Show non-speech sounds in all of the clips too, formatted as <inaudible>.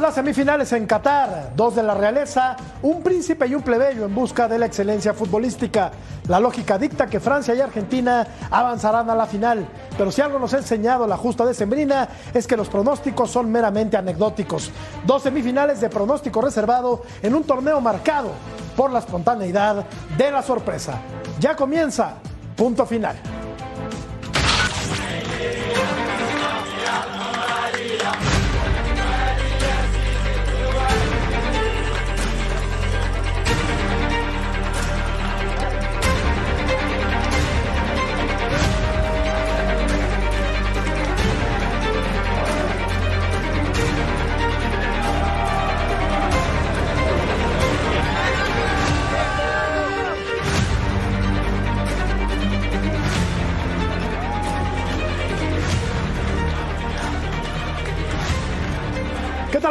Las semifinales en Qatar, dos de la realeza, un príncipe y un plebeyo en busca de la excelencia futbolística. La lógica dicta que Francia y Argentina avanzarán a la final, pero si algo nos ha enseñado la justa de Sembrina es que los pronósticos son meramente anecdóticos. Dos semifinales de pronóstico reservado en un torneo marcado por la espontaneidad de la sorpresa. Ya comienza, punto final.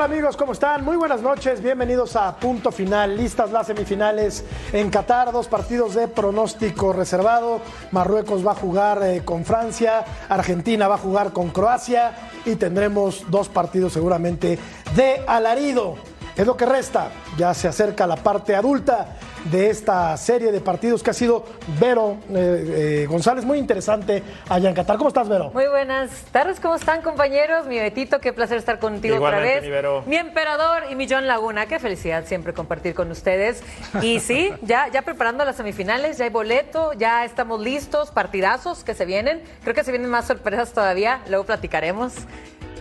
¿Qué tal amigos? ¿Cómo están? Muy buenas noches, bienvenidos a Punto Final, listas las semifinales en Qatar, dos partidos de pronóstico reservado, Marruecos va a jugar eh, con Francia, Argentina va a jugar con Croacia y tendremos dos partidos seguramente de alarido. Es lo que resta, ya se acerca la parte adulta de esta serie de partidos que ha sido Vero eh, eh, González, muy interesante allá en Qatar. ¿Cómo estás, Vero? Muy buenas tardes, ¿cómo están compañeros? Mi Betito, qué placer estar contigo Igualmente, otra vez. mi Vero. Mi emperador y mi John Laguna, qué felicidad siempre compartir con ustedes. Y sí, ya, ya preparando las semifinales, ya hay boleto, ya estamos listos, partidazos que se vienen. Creo que se vienen más sorpresas todavía, luego platicaremos.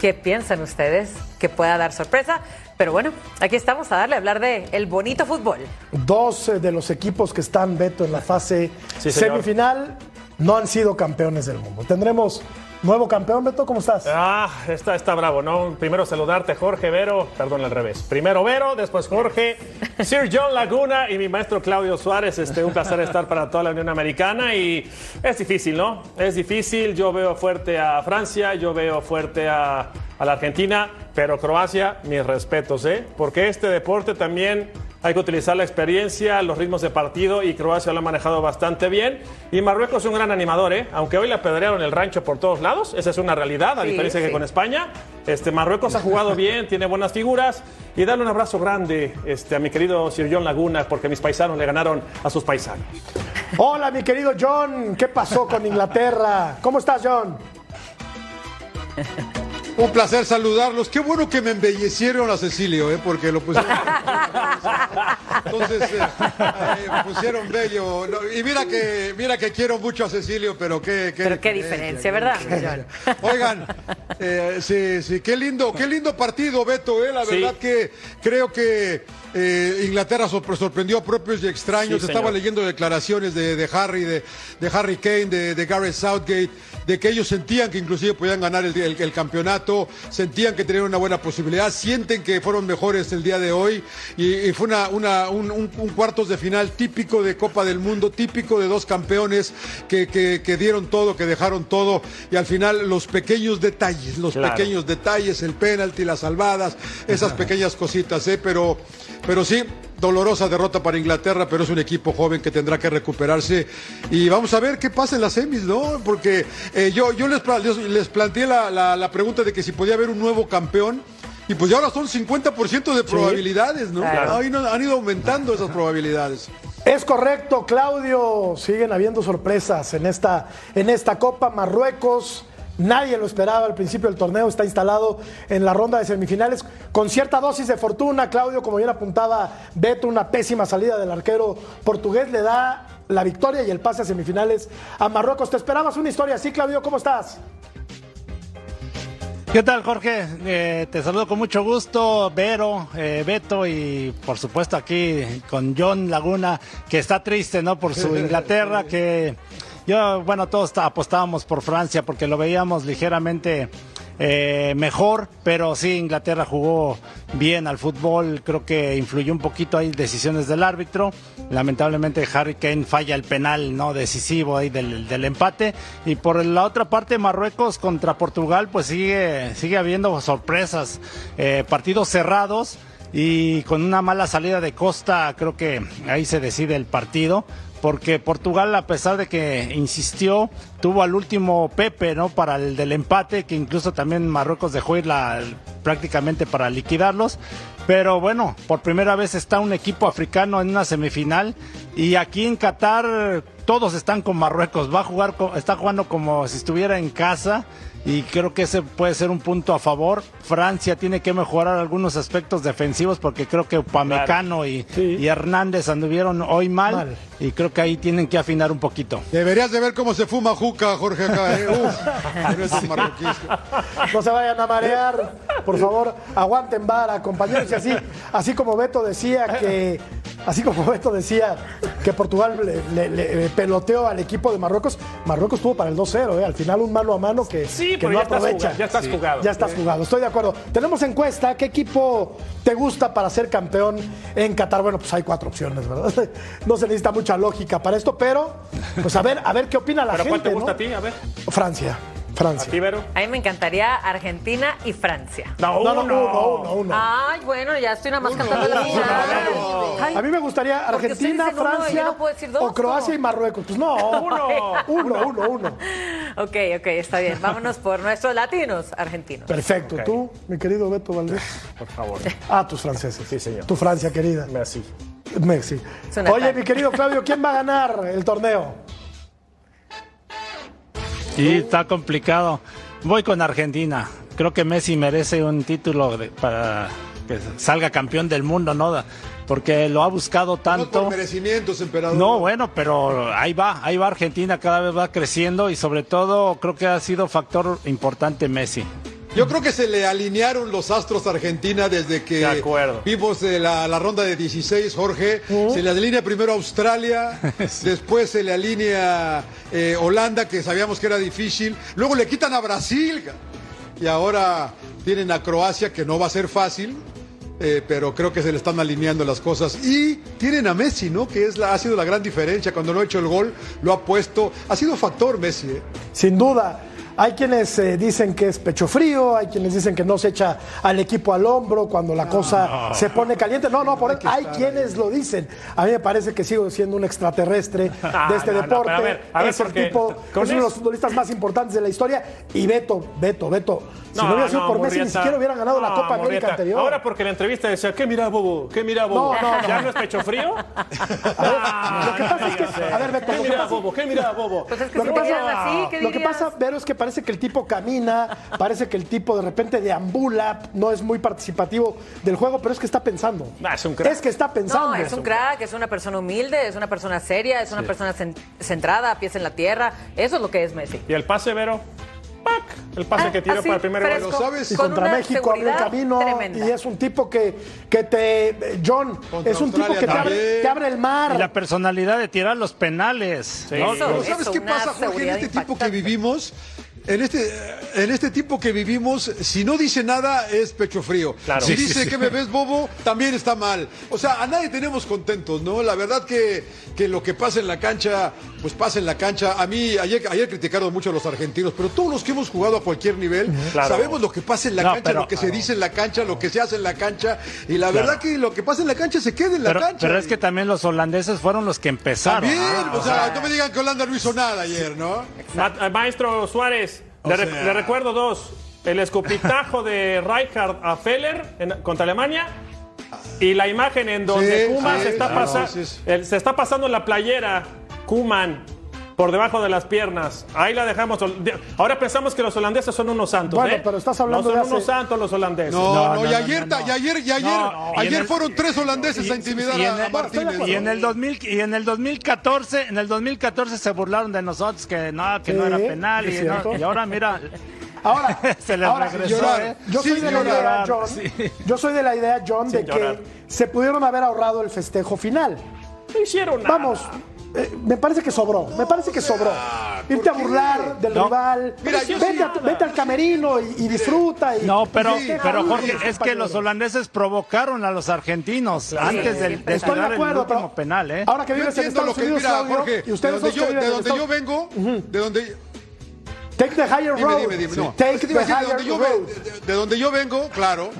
¿Qué piensan ustedes que pueda dar sorpresa? Pero bueno, aquí estamos a darle a hablar de el bonito fútbol. Dos de los equipos que están, Beto, en la fase Sí, semifinal no han sido campeones del mundo. Tendremos nuevo campeón, Beto, ¿cómo estás? Ah, está, está bravo, ¿no? Primero saludarte, Jorge Vero, perdón, al revés. Primero Vero, después Jorge, <laughs> Sir John Laguna y mi maestro Claudio Suárez. Este, un placer estar para toda la Unión Americana y es difícil, ¿no? Es difícil. Yo veo fuerte a Francia, yo veo fuerte a, a la Argentina, pero Croacia, mis respetos, ¿eh? Porque este deporte también hay que utilizar la experiencia, los ritmos de partido y Croacia lo ha manejado bastante bien. Y Marruecos es un gran animador, ¿eh? aunque hoy le apedrearon el rancho por todos lados, esa es una realidad, a Sí, diferencia que con España. Este, Marruecos ha jugado <laughs> bien, tiene buenas figuras. Y darle un abrazo grande este, a mi querido Sir John Laguna, porque mis paisanos le ganaron a sus paisanos. Hola, mi querido John, ¿qué pasó con Inglaterra? ¿Cómo estás, John? <laughs> Un placer saludarlos. Qué bueno que me embellecieron a Cecilio, ¿eh? porque lo pusieron. <laughs> Entonces, eh, eh, pusieron bello. No, y mira que, mira que quiero mucho a Cecilio, pero qué, Pero qué diferencia, ¿verdad, John? Oigan, eh, sí, sí, qué lindo, qué lindo partido, Beto, ¿eh? La Sí. verdad que creo que eh, Inglaterra sorpre- sorprendió a propios y extraños. Sí, Estaba leyendo declaraciones de, de Harry, de, de Harry Kane, de, de Gareth Southgate, de que ellos sentían que inclusive podían ganar el, el- el campeonato, sentían que tenían una buena posibilidad, sienten que fueron mejores el día de hoy y, y fue una, una- un, un- un cuartos de final típico de Copa del Mundo, típico de dos campeones que, que- que dieron todo, que dejaron todo y al final los pequeños detalles, los Claro. pequeños detalles, el penalti, las salvadas, esas pequeñas cositas, ¿eh? pero, pero sí, dolorosa derrota para Inglaterra, pero es un equipo joven que tendrá que recuperarse y vamos a ver qué pasa en las semis, ¿no? Porque eh, yo, yo les, les- planteé la, la- la pregunta de que si podía haber un nuevo campeón. Y pues ya ahora son 50% de probabilidades, ¿no? Claro. Ido- han ido aumentando esas probabilidades. Es correcto, Claudio. Siguen habiendo sorpresas en esta, en esta Copa. Marruecos, nadie lo esperaba al principio del torneo. Está instalado en la ronda de semifinales con cierta dosis de fortuna. Claudio, como bien apuntaba Beto, una pésima salida del arquero portugués le da la victoria y el pase a semifinales a Marruecos. ¿Te esperabas una historia así, Claudio? ¿Cómo estás? ¿Qué tal, Jorge? Eh, te saludo con mucho gusto, Vero, eh, Beto y por supuesto aquí con John Laguna, que está triste, ¿no? Por su <laughs> Inglaterra, que yo, bueno, todos apostábamos por Francia porque lo veíamos ligeramente eh, mejor, pero sí, Inglaterra jugó bien al fútbol, creo que influyó un poquito ahí decisiones del árbitro. Lamentablemente Harry Kane falla el penal no decisivo ahí del, del empate. Y por la otra parte, Marruecos contra Portugal, pues sigue, sigue habiendo sorpresas, eh, partidos cerrados. Y con una mala salida de Costa, creo que ahí se decide el partido porque Portugal, a pesar de que insistió, tuvo al último Pepe, ¿no? Para el del empate, que incluso también Marruecos dejó ir la, prácticamente para liquidarlos. Pero bueno, por primera vez está un equipo africano en una semifinal y aquí en Qatar todos están con Marruecos. Va a jugar, está jugando como si estuviera en casa y creo que ese puede ser un punto a favor. Francia tiene que mejorar algunos aspectos defensivos porque creo que Upamecano y, y, Hernández anduvieron hoy mal, y creo que ahí tienen que afinar un poquito. Deberías de ver cómo se fuma Juca, Jorge acá. ¿eh? <laughs> no se vayan a marear, por favor, aguanten vara, compañeros. Y así, así como Beto decía que, así como Beto decía que Portugal le, peloteó al equipo de Marruecos, Marruecos tuvo para el 2-0, ¿eh? al final un mano a mano que sí, que no ya aprovecha. Estás ya estás jugado. Ya estás jugado, estoy de acuerdo. Tenemos encuesta, ¿qué equipo te gusta para ser campeón en Qatar? Bueno, pues hay cuatro opciones, ¿verdad? <laughs> No se necesita mucha lógica para esto, pero pues a ver, a ver qué opina la ¿Pero gente. ¿Cuál te gusta a ti? A ver. Francia. Francia. ¿A, mí me encantaría Argentina y Francia. No, no, no, uno, uno, Ay, bueno, ya estoy nada más cantando la final. A mí me gustaría Argentina, Francia o Croacia y Marruecos. Pues no, uno, uno, uno, uno. Ok, ok, está bien. Vámonos por nuestros latinos argentinos. Perfecto. ¿Tú, mi querido Beto Valdés? Por favor. Ah, tus franceses. Sí, señor. Tu Francia, querida. Messi. Messi. Oye, mi querido Claudio, ¿quién va a ganar el torneo? Y está complicado. Voy con Argentina. Creo que Messi merece un título para que salga campeón del mundo, ¿no? Porque lo ha buscado tanto. No por merecimientos, emperador. No, bueno, pero ahí va, ahí va Argentina, cada vez va creciendo y sobre todo creo que ha sido factor importante Messi. Yo creo que se le alinearon los astros a Argentina desde que vimos la, la, ronda de 16, Jorge. Se le alinea primero Australia, <laughs> después se le alinea eh, Holanda, que sabíamos que era difícil. Luego le quitan a Brasil. Y ahora tienen a Croacia, que no va a ser fácil. Eh, pero creo que se le están alineando las cosas. Y tienen a Messi, ¿no? Que es la, ha sido la gran diferencia. Cuando no ha hecho el gol, lo ha puesto. Ha sido factor Messi. ¿eh? Sin duda. Hay quienes eh, dicen que es pecho frío, hay quienes dicen que no se echa al equipo al hombro cuando la cosa se pone caliente. No, no, por hay, hay quienes lo dicen. A mí me parece que sigo siendo un extraterrestre <laughs> de este deporte. a ver, a ver, es el tipo, es uno de los futbolistas más importantes de la historia. Y Beto, Beto, Beto, si no, hubiera sido por Messi, ni siquiera hubiera ganado la Copa América anterior. Ahora porque en la entrevista decía, ¿qué mira Bobo? ¿Qué mira Bobo? No, no, ¿Ya no es pecho frío? <laughs> A ver, lo que pasa es que, a ver, Beto, ¿qué mira Bobo? ¿Qué mira Bobo? Pues es que lo, que pasa, así, ¿qué lo que pasa, Vero, es que parece que el tipo camina, parece que el tipo de repente deambula, no es muy participativo del juego, pero es que está pensando. Ah, es un crack. Es que está pensando. No, es un crack, es una persona humilde, es una persona seria, es una persona centrada, pies en la tierra. Eso es lo que es Messi. ¿Y el pase, Vero? El pase que tiró para el primer gol. ¿sabes? Y contra México abrió el camino. Y es un tipo que, que te. John, es un tipo que te abre, abre, el mar. Y la personalidad de tirar los penales. ¿Sabes qué pasa, Jorge? En este tipo que vivimos en este, en este tipo que vivimos, si no dice nada, es pecho frío. Si dice que me ves bobo, también está mal. O sea, a nadie tenemos contentos, ¿no? La verdad que, que lo que pasa en la cancha, pues pasa en la cancha. A mí, ayer, ayer criticaron mucho a los argentinos, pero todos los que hemos jugado a cualquier nivel, sabemos lo que pasa en la cancha, lo que se dice en la cancha, lo que se hace en la cancha. Y la verdad que lo que pasa en la cancha se queda en la cancha. Pero es que también los holandeses fueron los que empezaron. También, o sea, no me digan que Holanda no hizo nada ayer, ¿no? Maestro Suárez. Le, recuerdo dos. El escupitajo de <laughs> Rijkaard a Feller contra Alemania y la imagen en donde Kuman se, está se está pasando en la playera Kuman por debajo de las piernas. Ahí la dejamos. Ahora pensamos que los holandeses son unos santos. Bueno, ¿eh? pero estás hablando no son unos santos los holandeses. No, no, y ayer, y ayer, y ayer, ayer fueron tres holandeses a intimidar a Martínez. Y en el 2000, y en el 2014, en el 2014 se burlaron de nosotros que no, que no era penal y, y ahora mira. Ahora, <laughs> se les regresó. ¿eh? yo, soy de la idea, John, yo soy de la idea, John, de que se pudieron haber ahorrado el festejo final. No hicieron nada. Vamos, eh, me parece que sobró, me parece que sobró. Irte a burlar del rival, vete, al camerino y, disfruta. Y, no, pero, pero Jorge, es que los holandeses provocaron a los argentinos antes del, de Estoy de acuerdo, el último penal. ¿eh? Ahora que vives en Estados Unidos, mira, Jorge, y ustedes de donde, yo, de donde yo vengo, de donde Take the higher road. Take the higher road. De donde yo vengo, claro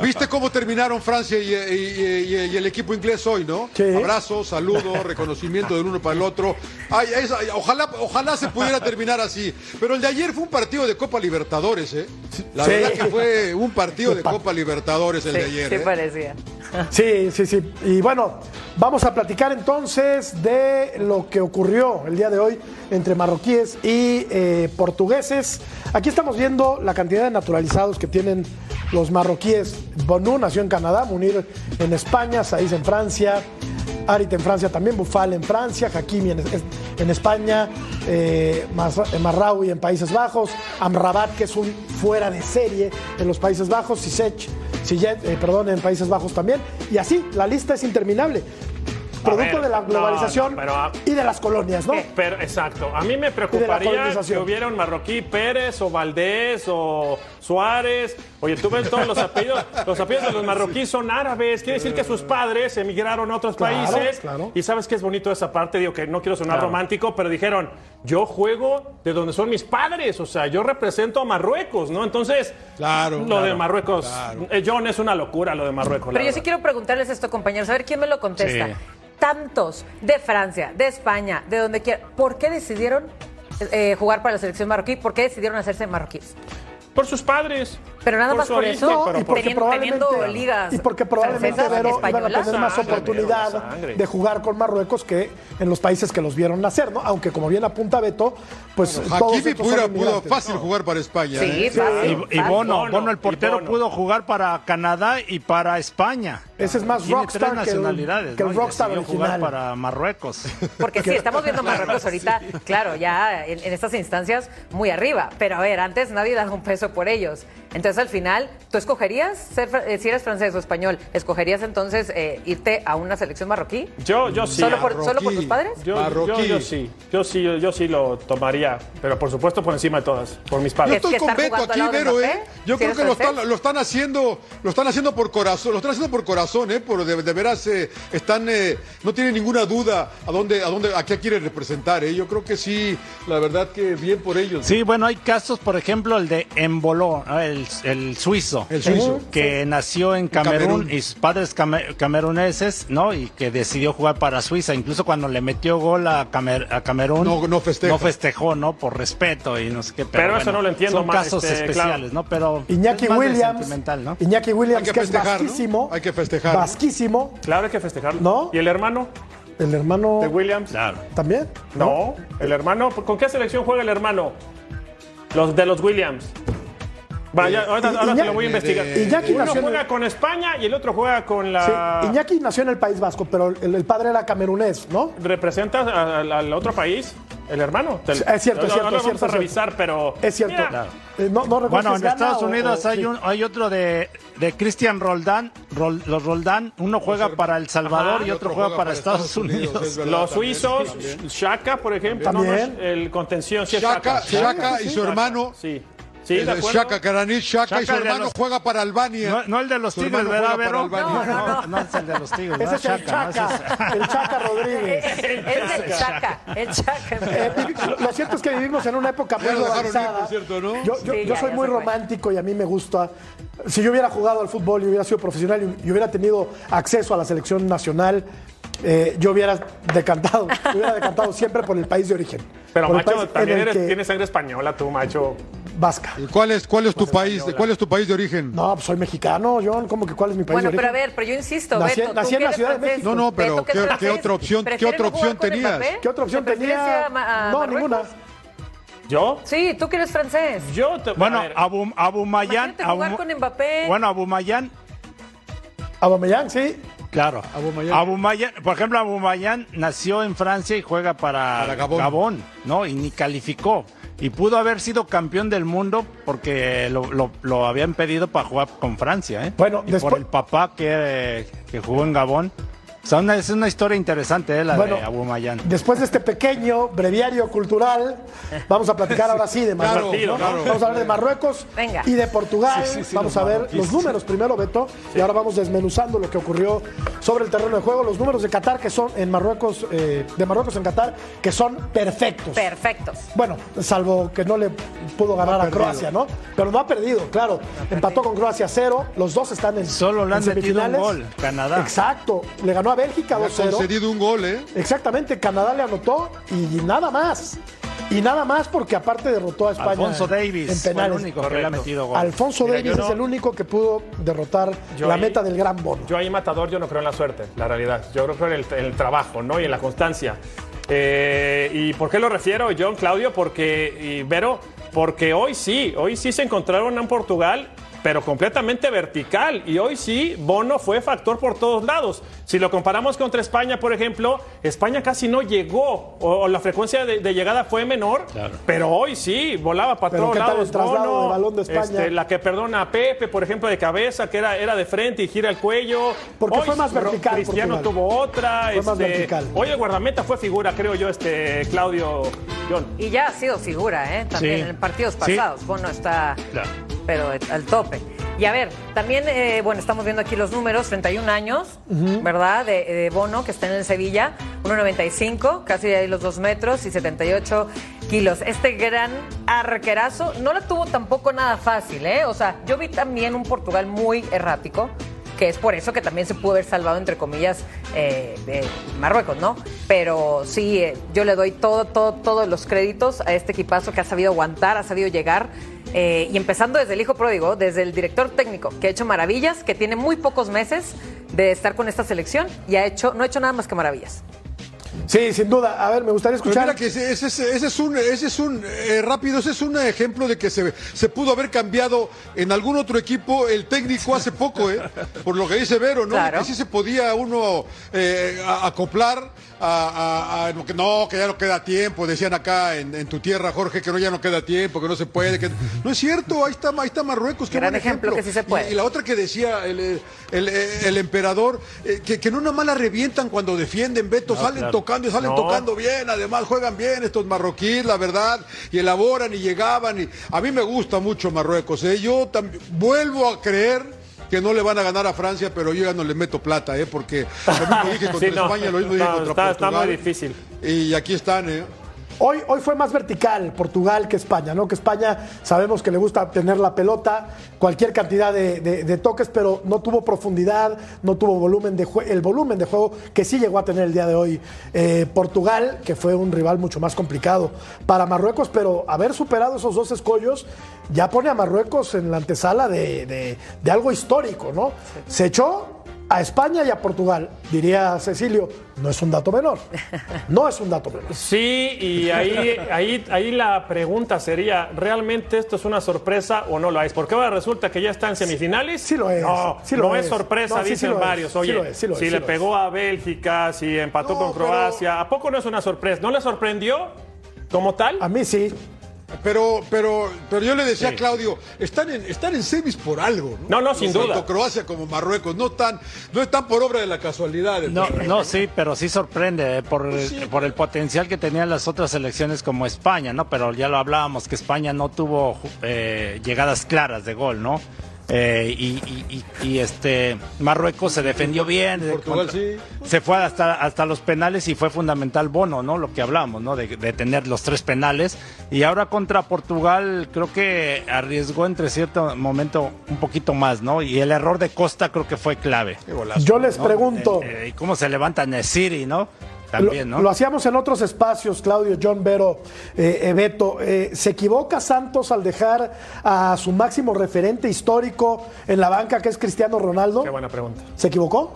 ¿Viste cómo terminaron Francia y, y- y- y el equipo inglés hoy, no? Sí. Abrazos, saludos, <laughs> reconocimiento del uno para el otro. Ay, esa- ojalá, ojalá se pudiera terminar así. Pero el de ayer fue un partido de Copa Libertadores, ¿eh? La Sí. verdad que fue un partido de Copa Libertadores el de ayer. sí ¿eh? parecía. Sí, sí, sí. Y bueno, vamos a platicar entonces de lo que ocurrió el día de hoy entre marroquíes y eh, portugueses. Aquí estamos viendo la cantidad de naturalizados que tienen los marroquíes. Bonu nació en Canadá, Munir en España, Saiz en Francia, Arit en Francia también, Bufal en Francia, Hakimi en, en España, eh, Mas- Marraoui en Países Bajos, Amrabat, que es un fuera de serie en los Países Bajos, Sisech, Sillet, eh, perdón, en Países Bajos también. Y así, la lista es interminable. Producto ver, de la globalización no, pero, ah, y de las colonias, ¿no? Pero, exacto. A mí me preocuparía que hubiera un marroquí Pérez o Valdés o Suárez. Oye, tú ves todos los apellidos. Los apellidos de los marroquíes son árabes. Quiere decir que sus padres emigraron a otros Claro, países. claro. Y sabes que es bonito esa parte. Digo que no quiero sonar Claro. romántico, pero dijeron, yo juego de donde son mis padres. O sea, yo represento a Marruecos, ¿no? Entonces, Claro, lo claro, de Marruecos, claro. eh, John, es una locura lo de Marruecos. Pero yo sí quiero preguntarles esto, compañeros, a ver quién me lo contesta. Sí. Tantos de Francia, de España, de donde quiera, ¿por qué decidieron eh, jugar para la selección marroquí? ¿Por qué decidieron hacerse marroquíes? Por sus padres. Pero nada más por origen, eso, pero y por- porque teniendo, teniendo probablemente, ligas y porque probablemente Vero, iban a tener más Sangre, oportunidad sangre. de jugar con Marruecos que en los países que los vieron nacer, ¿no? Aunque como bien apunta Beto, pues todos Hakimi pudo, fácil jugar para España. Sí, ¿eh? fácil, Y, y. Bono, Bono, Bono, el portero, Bono. pudo jugar para Canadá y para España. Ese es más Tiene rockstar tres que el- nacionalidades, que el ¿no? Rockstar jugar original. para Marruecos. Porque sí, <laughs> estamos viendo Marruecos ahorita, claro, ya en, en estas instancias muy arriba. Pero a ver, antes nadie daba un peso por ellos. Entonces al final, ¿tú escogerías, ser, eh, si eres francés o español, escogerías entonces eh, irte a una selección marroquí? Yo, yo sí. ¿Solo por, ¿Solo por tus padres? Yo, Marroquí. yo, yo sí, yo sí, yo, yo sí lo tomaría, pero por supuesto por encima de todas, por mis Yo padres. Es que estoy con Beto aquí, Vero, ¿eh? Yo si creo que lo están, lo están haciendo, lo están haciendo por corazón, lo están haciendo por corazón, ¿eh? Por de, de veras eh, están, eh, no tienen ninguna duda a dónde, a dónde, a qué quieren representar, ¿eh? Yo creo que sí, la verdad que bien por ellos. Sí, bueno, hay casos, por ejemplo, el de Emboló, ¿no? el, el suizo. El suizo. Que nació en Camerún, Camerún. y sus padres came- cameruneses, ¿no? Y que decidió jugar para Suiza. Incluso cuando le metió gol a, Camer- a Camerún. No- no festeja. No festejó, ¿no? Por respeto y no sé qué. Pero eso no lo entiendo, Son ma- casos este, especiales, claro. ¿no? Pero. Iñaki más Williams. Iñaki Williams, Hay que que, es vasquísimo. Hay que festejar. Vasquísimo. Claro, hay que festejarlo. ¿No? ¿Y el hermano El hermano de Williams? Claro. también. No, el hermano, ¿con qué selección juega el hermano? Los de los Williams. Ahora, ahora te lo voy a investigar. Iñaki Uno nació en- juega con España y el otro juega con la. Sí, Iñaki nació en el País Vasco, pero el, el padre era camerunés, ¿no? ¿Representa a- al, al otro país? ¿El hermano? Es cierto, es cierto, Ahora es vamos cierto, a es revisar, pero. Es cierto. Mira, Eh, no, no recuerdo Bueno, si en Estados Unidos o- hay, sí. un, hay otro de, de Cristian Roldán, Rol- los Roldán, uno juega para El Salvador Ajá. y otro juega para Estados Unidos. es verdad, Los también. suizos, Shaka, por ejemplo, no, no, También. el contención, sí es Shaka, Shaka. Shaka y su hermano, Sí, sí, de acuerdo. Shaka Karanich, Shaka y su hermano los- juega para Albania. No, no el de los Tigres, ¿verdad, juega Vero? para No, Albania. no, no es el de los Tigres, Ese ¿verdad? es el Chaca, el Chaca Rodríguez. Es el Chaca, <laughs> el Chaca. Eh, lo- cierto es que vivimos en una época muy ¿no? Yo, yo- Sí, yo ya, soy ya muy romántico y a mí me gusta. Si yo hubiera jugado al fútbol y hubiera sido profesional y, y hubiera tenido acceso a la selección nacional, eh, yo hubiera decantado, hubiera decantado siempre por el país de origen. Pero el macho, también el eres, que- tienes sangre española tú, macho. Vasca. ¿Y ¿Cuál es, cuál es tu país? ¿Cuál es tu país de origen? No, pues soy mexicano, John. ¿Cómo que cuál es mi país Bueno, de pero a origen? ver, pero yo insisto, Nací- Beto, tú nací en la Ciudad de México. No, no, pero Beto, ¿qué- otra opción- qué ¿prefiere otra opción tenías? ¿Qué otra opción ¿Te prefieres tenía? a a no, Marruecos? ninguna. ¿Yo? Sí, tú que eres francés. Yo te, Bueno, a ver, Abu, Abumayán. Imagínate jugar Abu- con Mbappé. Bueno, Abumayán, Aubameyang, sí. claro. Aubameyang. Abumayán, por ejemplo, Abumayán nació en Francia y juega para, Para Gabón. ¿no? Y ni calificó. Y pudo haber sido campeón del mundo porque lo, lo- lo habían pedido para jugar con Francia, ¿eh? Bueno, y después- por el papá que, que jugó en Gabón. O sea, una- es una historia interesante, ¿eh? la Bueno, de Abumayán. Después de este pequeño breviario cultural, vamos a platicar ahora sí de <laughs> Claro, Marruecos. ¿no? claro. Vamos a hablar de Marruecos Venga. y de Portugal. Sí, sí, sí, vamos a ver marroquíes. los números primero, Beto, y ahora vamos desmenuzando lo que ocurrió sobre el terreno de juego. Los números de Qatar que son en Marruecos, eh, de Marruecos en Qatar, que son perfectos. Perfectos. Bueno, salvo que no le pudo ganar a perdido. Croacia, ¿no? Pero no ha perdido, claro. Empató con Croacia cero, los dos están en Solo le han en metido un semifinales. gol, Canadá. Exacto, le ganó a Bélgica Ha 2-0. concedido un gol, ¿eh? Exactamente, Canadá le anotó y nada más. Y nada más porque aparte derrotó a España Alfonso Davis en fue el penales. único que le ha metido gol. Alfonso Mira, Davis no- es el único que pudo derrotar Yo la ahí- meta del gran bono. Yo ahí, Matador, yo no creo en la suerte, la realidad. Yo creo en el, en el trabajo, ¿no? Y en la constancia. Eh, ¿Y por qué lo refiero, John, Claudio? Porque, y Vero, porque hoy sí, hoy sí se encontraron en Portugal, pero completamente vertical. Y hoy sí, Bono fue factor por todos lados. Si lo comparamos contra España, por ejemplo, España casi no llegó, o, o la frecuencia de, de llegada fue menor, Claro. pero hoy sí, volaba para todos ¿qué tal el lados. Bono, de balón de España? este, la que perdona a Pepe, por ejemplo, de cabeza, que era, era de frente y gira el cuello. Porque Hoy fue más vertical Cristiano Portugal. tuvo otra. Fue más este, vertical. Hoy el guardameta fue figura, creo yo, este Claudio John. Y ya ha sido figura, ¿eh? También Sí. en partidos Sí. pasados. Bono está, Claro. Pero al tope. Y a ver, también, eh, bueno, estamos viendo aquí los números, 31 años, ¿verdad? De, de Bono, que está en el Sevilla, 1,95, casi ahí los 2 metros y 78 kilos. Este gran arquerazo no la tuvo tampoco nada fácil, ¿eh? O sea, yo vi también un Portugal muy errático, que es por eso que también se pudo haber salvado, entre comillas, eh, Marruecos, ¿no? Pero sí, eh, yo le doy todo, todo, todos los créditos a este equipazo que ha sabido aguantar, ha sabido llegar. eh, y empezando desde el hijo pródigo, desde el director técnico, que ha hecho maravillas, que tiene muy pocos meses de estar con esta selección y ha hecho, no ha hecho nada más que maravillas. Sí, sin duda. A ver, me gustaría Pero escuchar. mira que ese, ese- ese es un, ese es un eh, rápido, ese es un ejemplo de que se, se pudo haber cambiado en algún otro equipo el técnico hace poco, ¿eh? Por lo que dice Vero, ¿no? Claro. Que sí se podía uno eh, acoplar a, no, que ya no queda tiempo. Decían acá en, en tu tierra, Jorge, que no ya no queda tiempo, que no se puede. Que... No es cierto, ahí está, ahí está Marruecos, qué Gran buen ejemplo que sí se puede. Y, y la otra que decía el, el, el- el emperador, eh, que, que no nada más la revientan cuando defienden, Beto, salen claro. tocando y salen No. tocando bien, además juegan bien estos marroquíes, la verdad, y elaboran y llegaban. Y a mí me gusta mucho Marruecos, ¿eh? yo también vuelvo a creer que no le van a ganar a Francia, pero yo ya no le meto plata, ¿eh? porque lo mismo dije <laughs> contra Sí, no. España, lo mismo dije No, contra está- está Portugal. muy difícil. Y aquí están, ¿eh? Hoy, hoy fue más vertical Portugal que España, ¿no? Que España sabemos que le gusta tener la pelota, cualquier cantidad de, de- de toques, pero no tuvo profundidad, no tuvo volumen de el volumen de juego que sí llegó a tener el día de hoy eh, Portugal, que fue un rival mucho más complicado para Marruecos, pero haber superado esos dos escollos ya pone a Marruecos en la antesala de, de- de algo histórico, ¿no? Se echó a España y a Portugal, diría Cecilio, no es un dato menor. <laughs> No es un dato menor. Sí, y ahí, ahí, ahí la pregunta sería, ¿realmente esto es una sorpresa o no lo es? Porque ahora resulta que ya está en semifinales. Sí lo es, No, sí lo no es es. sorpresa, No, sí, sí dicen varios. sí Oye, lo es, sí lo es, si sí le lo pegó a Bélgica, si empató No, con pero- Croacia, ¿a poco no es una sorpresa? ¿No le sorprendió como tal? A mí sí. Pero, pero, pero yo le decía Sí. a Claudio, están en, están en semis por algo, ¿no? No, no, sin Tanto duda. Croacia como Marruecos, no están, no están por obra de la casualidad. No, no, sí, pero sí sorprende eh, por, por el potencial que tenían las otras selecciones como España, ¿no? Pero ya lo hablábamos que España no tuvo eh, llegadas claras de gol, ¿no? Eh, y, y- y- y, este Marruecos se defendió bien, sí. se fue hasta, hasta los penales y fue fundamental Bono, ¿no? Lo que hablamos, ¿no? De, de tener los tres penales. Y ahora contra Portugal creo que arriesgó entre cierto momento un poquito más, ¿no? Y el error de Costa creo que fue clave. Golazo. Yo les ¿no? pregunto, Eh, eh, cómo se levanta Nesiri, ¿no? También, lo, ¿no? lo hacíamos en otros espacios, Claudio, John Vero, eh, Beto. eh, ¿Se equivoca Santos al dejar a su máximo referente histórico en la banca, que es Cristiano Ronaldo? Qué buena pregunta. ¿Se equivocó?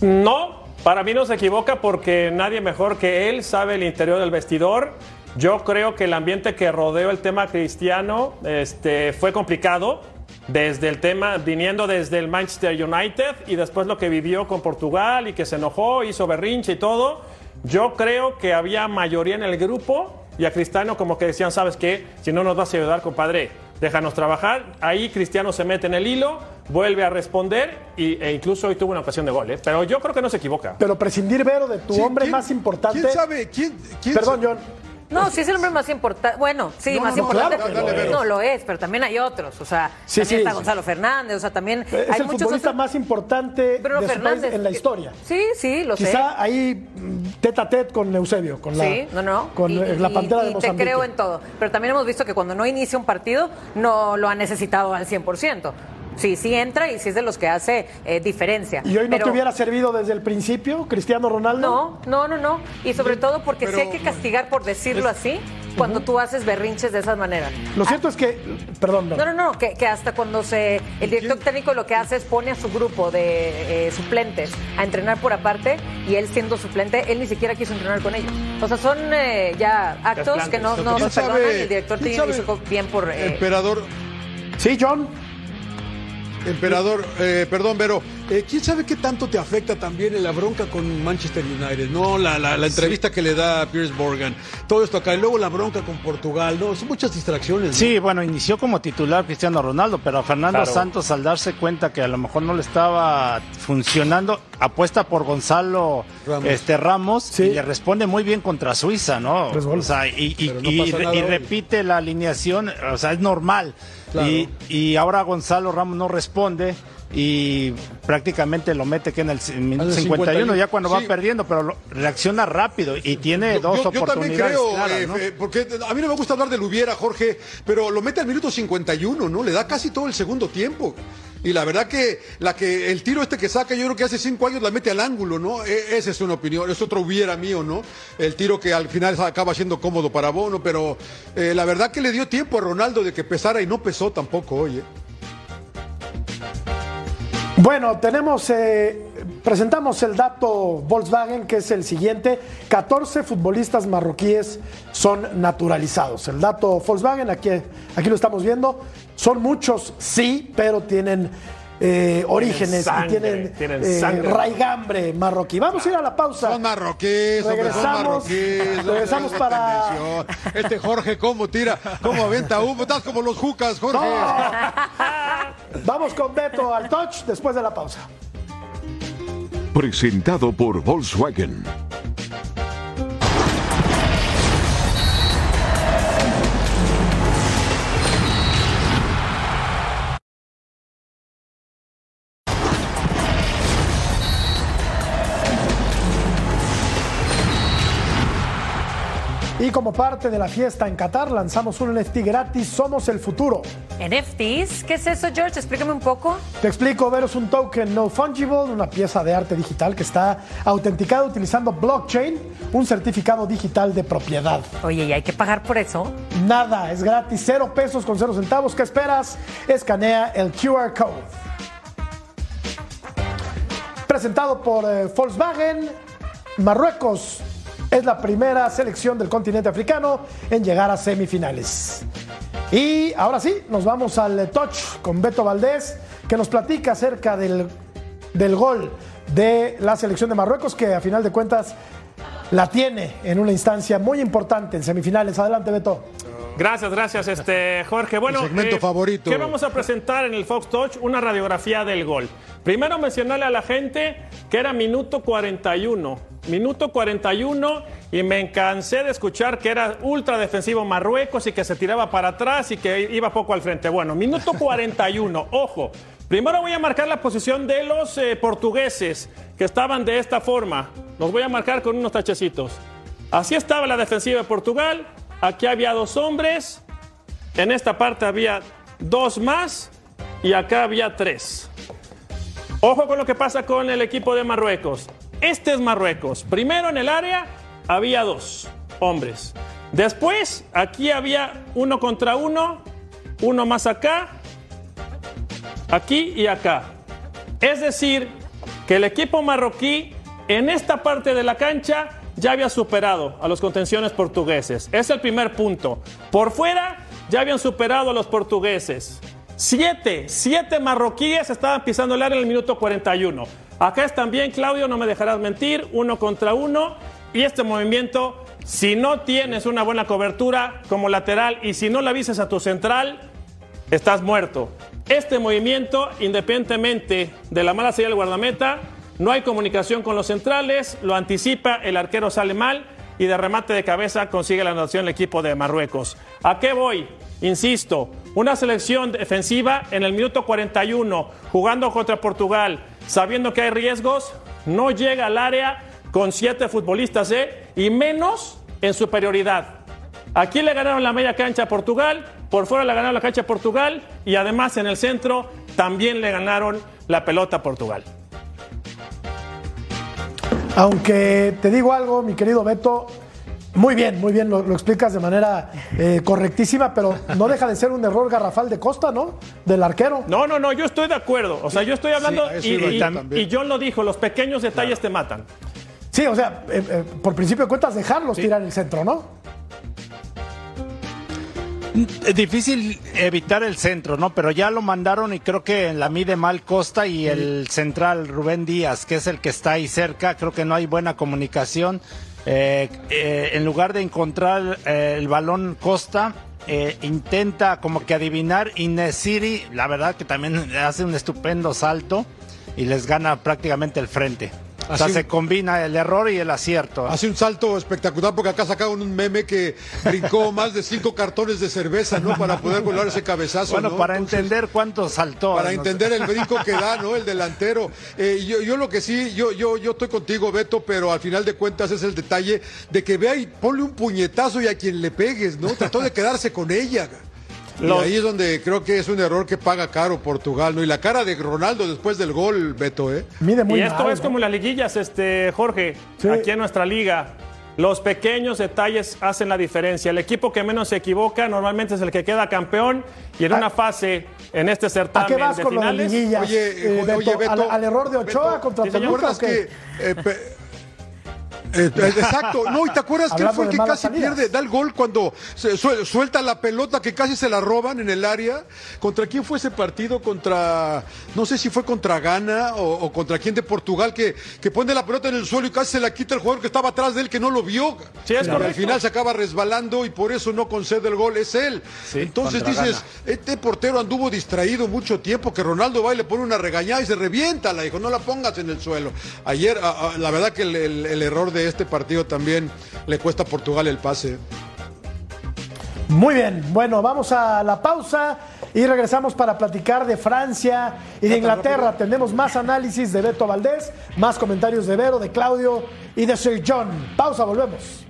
No, para mí no se equivoca porque nadie mejor que él sabe el interior del vestidor. Yo creo que el ambiente que rodeó el tema cristiano este, fue complicado. Desde el tema, viniendo desde el Manchester United y después lo que vivió con Portugal y que se enojó, hizo berrinche y todo. Yo creo que había mayoría en el grupo y a Cristiano como que decían, ¿sabes qué? Si no nos vas a ayudar, compadre, déjanos trabajar. Ahí Cristiano se mete en el hilo, vuelve a responder y, e incluso hoy tuvo una ocasión de gol. ¿eh? Pero yo creo que no se equivoca. Pero prescindir, Vero, de tu Sí, hombre ¿quién- más importante. ¿Quién sabe? ¿Quién, quién Perdón, John. No, sí es el hombre más importante. Bueno, sí, No, más no, no, importante. claro, dale, Vero. no, lo es, pero también hay otros. O sea, Sí, también sí, está sí. Gonzalo Fernández, o sea, también Es hay el muchos futbolista otros. más importante Bruno de su Fernández. país en la historia. Sí, sí, lo sé. Quizá ahí mm, tete a tete con Eusebio, con la, Sí, no, no. con Y- eh, la pantera y de te Mozambique. creo en todo. Pero también hemos visto que cuando no inicia un partido, no lo ha necesitado al 100%. Sí, sí entra y sí es de los que hace eh, diferencia. ¿Y hoy no Pero- te hubiera servido desde el principio, Cristiano Ronaldo? No, no, no, no. Y sobre todo porque sí pero- hay que castigar, por decirlo así, cuando tú haces berrinches de esa manera. Lo cierto es que, perdón, No, no, no, que, que hasta cuando se el director técnico lo que hace es pone a su grupo de eh, suplentes a entrenar por aparte y él siendo suplente, él ni siquiera quiso entrenar con ellos. O sea, son eh, ya actos que no, no ¿Quién se perdonan y el director técnico sabe? hizo bien por... eh, Emperador, Sí, John. Emperador, eh, perdón, Vero, eh, ¿quién sabe qué tanto te afecta también la bronca con Manchester United? No, la, la, la entrevista que le da a Pierce Morgan, todo esto acá, y luego la bronca con Portugal, no, son muchas distracciones. ¿no? Sí, bueno, inició como titular Cristiano Ronaldo, pero a Fernando Claro. Santos al darse cuenta que a lo mejor no le estaba funcionando, apuesta por Gonzalo Ramos. Este, Ramos Sí. y le responde muy bien contra Suiza, ¿no? O sea, y, no repite la alineación, o sea, es normal. Claro. Y, y ahora Gonzalo Ramos no responde y prácticamente lo mete que en el minuto Al 51, 51, ya cuando va perdiendo, pero lo- reacciona rápido y tiene Yo- dos yo, yo también oportunidades creo, claras, eh, ¿no? eh, porque a mí no me gusta hablar del hubiera, Jorge, pero lo mete al minuto 51, ¿no? Le da casi todo el segundo tiempo. Y la verdad que la que el tiro este que saca, yo creo que hace cinco años la mete al ángulo, ¿no? E- esa es una opinión, es otro hubiera mío, ¿no? El tiro que al final acaba siendo cómodo para Bono, pero eh, la verdad que le dio tiempo a Ronaldo de que pesara y no pesó tampoco, oye. Bueno, tenemos, eh, presentamos el dato Volkswagen, que es el siguiente. 14 futbolistas marroquíes son naturalizados. El dato Volkswagen, aquí, aquí lo estamos viendo. Son muchos, sí, pero tienen eh, orígenes sangre, y tienen, tienen eh, sangre. raigambre marroquí. Vamos a ir a la pausa. Son marroquíes, hombre, son Regresamos- marroquíes. <laughs> regresamos para-. Este Jorge, ¿cómo tira? ¿Cómo aventa humo? Estás como los jucas, Jorge. Vamos con Beto al touch después de la pausa. Presentado por Volkswagen. Y como parte de la fiesta en Qatar, lanzamos un NFT gratis, Somos el Futuro. NFTs, ¿qué es eso, George? Explícame un poco. Te explico, Vero es un token no fungible, una pieza de arte digital que está autenticada utilizando blockchain, un certificado digital de propiedad. Oye, ¿y hay que pagar por eso? Nada, es gratis, cero pesos con cero centavos. ¿Qué esperas? Escanea el QR code. Presentado por eh, Volkswagen, Marruecos es la primera selección del continente africano en llegar a semifinales. Y ahora sí, nos vamos al eh, touch con Beto Valdés, que nos platica acerca del, del gol de la selección de Marruecos, que a final de cuentas la tiene en una instancia muy importante en semifinales. Adelante, Beto. Gracias, gracias, este Jorge. Bueno, segmento favorito. ¿Qué vamos a presentar en el Fox Touch? Una radiografía del gol. Primero mencionarle a la gente que era minuto 41. Minuto 41 y me cansé de escuchar que era ultra defensivo Marruecos y que se tiraba para atrás y que iba poco al frente. Bueno, minuto 41, <laughs> ojo. Primero voy a marcar la posición de los eh, portugueses que estaban de esta forma. Los voy a marcar con unos tachecitos. Así estaba la defensiva de Portugal. Aquí había dos hombres. En esta parte había dos más. Y acá había tres. Ojo con lo que pasa con el equipo de Marruecos. Este es Marruecos. Primero en el área había dos hombres. Después aquí había uno contra uno. Uno más acá. Aquí y acá. Es decir, que el equipo marroquí en esta parte de la cancha ya había superado a los contenciones portugueses. Es el primer punto. Por fuera ya habían superado a los portugueses. Siete, siete marroquíes estaban pisando el área en el minuto 41. Acá es también, Claudio, no me dejarás mentir, uno contra uno. Y este movimiento, si no tienes una buena cobertura como lateral y si no la avisas a tu central, estás muerto. este movimiento, independientemente de la mala salida del guardameta, no hay comunicación con los centrales, lo anticipa, el arquero sale mal y de remate de cabeza consigue la anotación el equipo de Marruecos. ¿A qué voy? Insisto, una selección defensiva en el minuto 41, jugando contra Portugal, sabiendo que hay riesgos, no llega al área con siete futbolistas ¿eh? y menos en superioridad. Aquí le ganaron la media cancha a Portugal, por fuera le ganaron la cancha a Portugal y además en el centro también le ganaron la pelota a Portugal. Aunque te digo algo, mi querido Beto, muy bien, muy bien, lo, lo explicas de manera eh, correctísima, pero no deja de ser un error garrafal de Costa, ¿no? Del arquero. No, no, no, yo estoy de acuerdo. O sea, yo estoy hablando Sí, y, y- yo también. y John lo dijo, los pequeños detalles te matan. Sí, o sea, eh, eh, por principio de cuentas, dejarlos tirar el centro, ¿no? Es difícil evitar el centro, ¿no? Pero ya lo mandaron y creo que la mide mal Costa y el central Rubén Díaz, que es el que está ahí cerca. Creo que no hay buena comunicación. Eh, eh, en lugar de encontrar eh, el balón Costa, eh, intenta como que adivinar y Nesiri, la verdad que también <laughs> hace un estupendo salto y les gana prácticamente el frente. O sea, Así- se combina el error y el acierto. Hace un salto espectacular porque acá sacaron un meme que brincó <laughs> más de cinco cartones de cerveza, ¿no? Para poder volar ese cabezazo. bueno, ¿no? para Entonces, entender cuánto saltó. Para no sé. entender el <laughs> brinco que da, ¿no? El delantero. Eh, yo, yo lo que sí, yo, yo, yo estoy contigo, Beto, pero al final de cuentas es el detalle de que vea y ponle un puñetazo y a quien le pegues, ¿no? Trató de quedarse con ella. Y ahí es donde creo que es un error que paga caro Portugal, ¿no? Y la cara de Ronaldo después del gol, Beto, ¿eh? Mide muy y esto mal, es ¿no? como las liguillas, este, Jorge, Sí. aquí en nuestra liga. Los pequeños detalles hacen la diferencia. El equipo que menos se equivoca normalmente es el que queda campeón y en ¿A- una fase en este ¿A certamen qué vas de con finales. liguillas? Oye, eh, oye, Beto? oye, Beto. ¿Al, al error de Ochoa Beto, contra ¿sí, eh, eh, <laughs> exacto, no, y te acuerdas que él fue el que casi salidas. pierde, da el gol cuando se suelta la pelota que casi se la roban en el área. ¿Contra quién fue ese partido? Contra, no sé si fue contra Ghana o, o contra quién de Portugal que, que pone la pelota en el suelo y casi se la quita el jugador que estaba atrás de él que no lo vio. Sí, es al final se acaba resbalando y por eso no concede el gol, es él. Entonces dices, este portero anduvo distraído mucho tiempo, que Ronaldo va y le pone una regañada y se revienta, la dijo, no la pongas en el suelo. Ayer, a- a- la verdad que el, el- el error de este partido también le cuesta a Portugal el pase. Muy bien, bueno, vamos a la pausa y regresamos para platicar de Francia y de Inglaterra. Tendremos más análisis de Beto Valdés, más comentarios de Vero, de Claudio y de Sir John. Pausa, volvemos.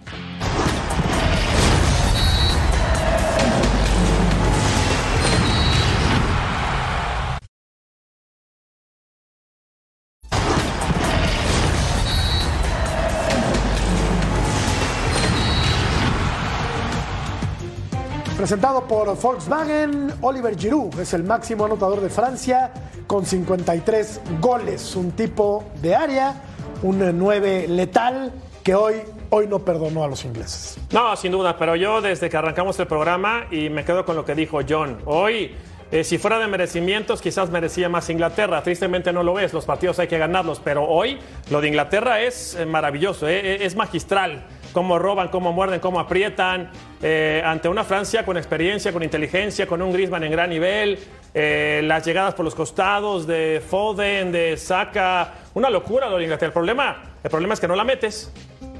Presentado por Volkswagen, Oliver Giroud es el máximo anotador de Francia con 53 goles. Un tipo de área, un 9 letal que hoy, hoy no perdonó a los ingleses. No, sin duda, pero yo desde que arrancamos el programa y me quedo con lo que dijo John. Hoy, eh, si fuera de merecimientos, quizás merecía más Inglaterra. Tristemente no lo es, los partidos hay que ganarlos, pero hoy lo de Inglaterra es eh, maravilloso, eh, es magistral. Cómo roban, cómo muerden, cómo aprietan. eh, ante una Francia con experiencia, con inteligencia, con un Griezmann en gran nivel. eh, las llegadas por los costados de Foden, de Saka. Una locura lo de Inglaterra. El problema, el problema es que no la metes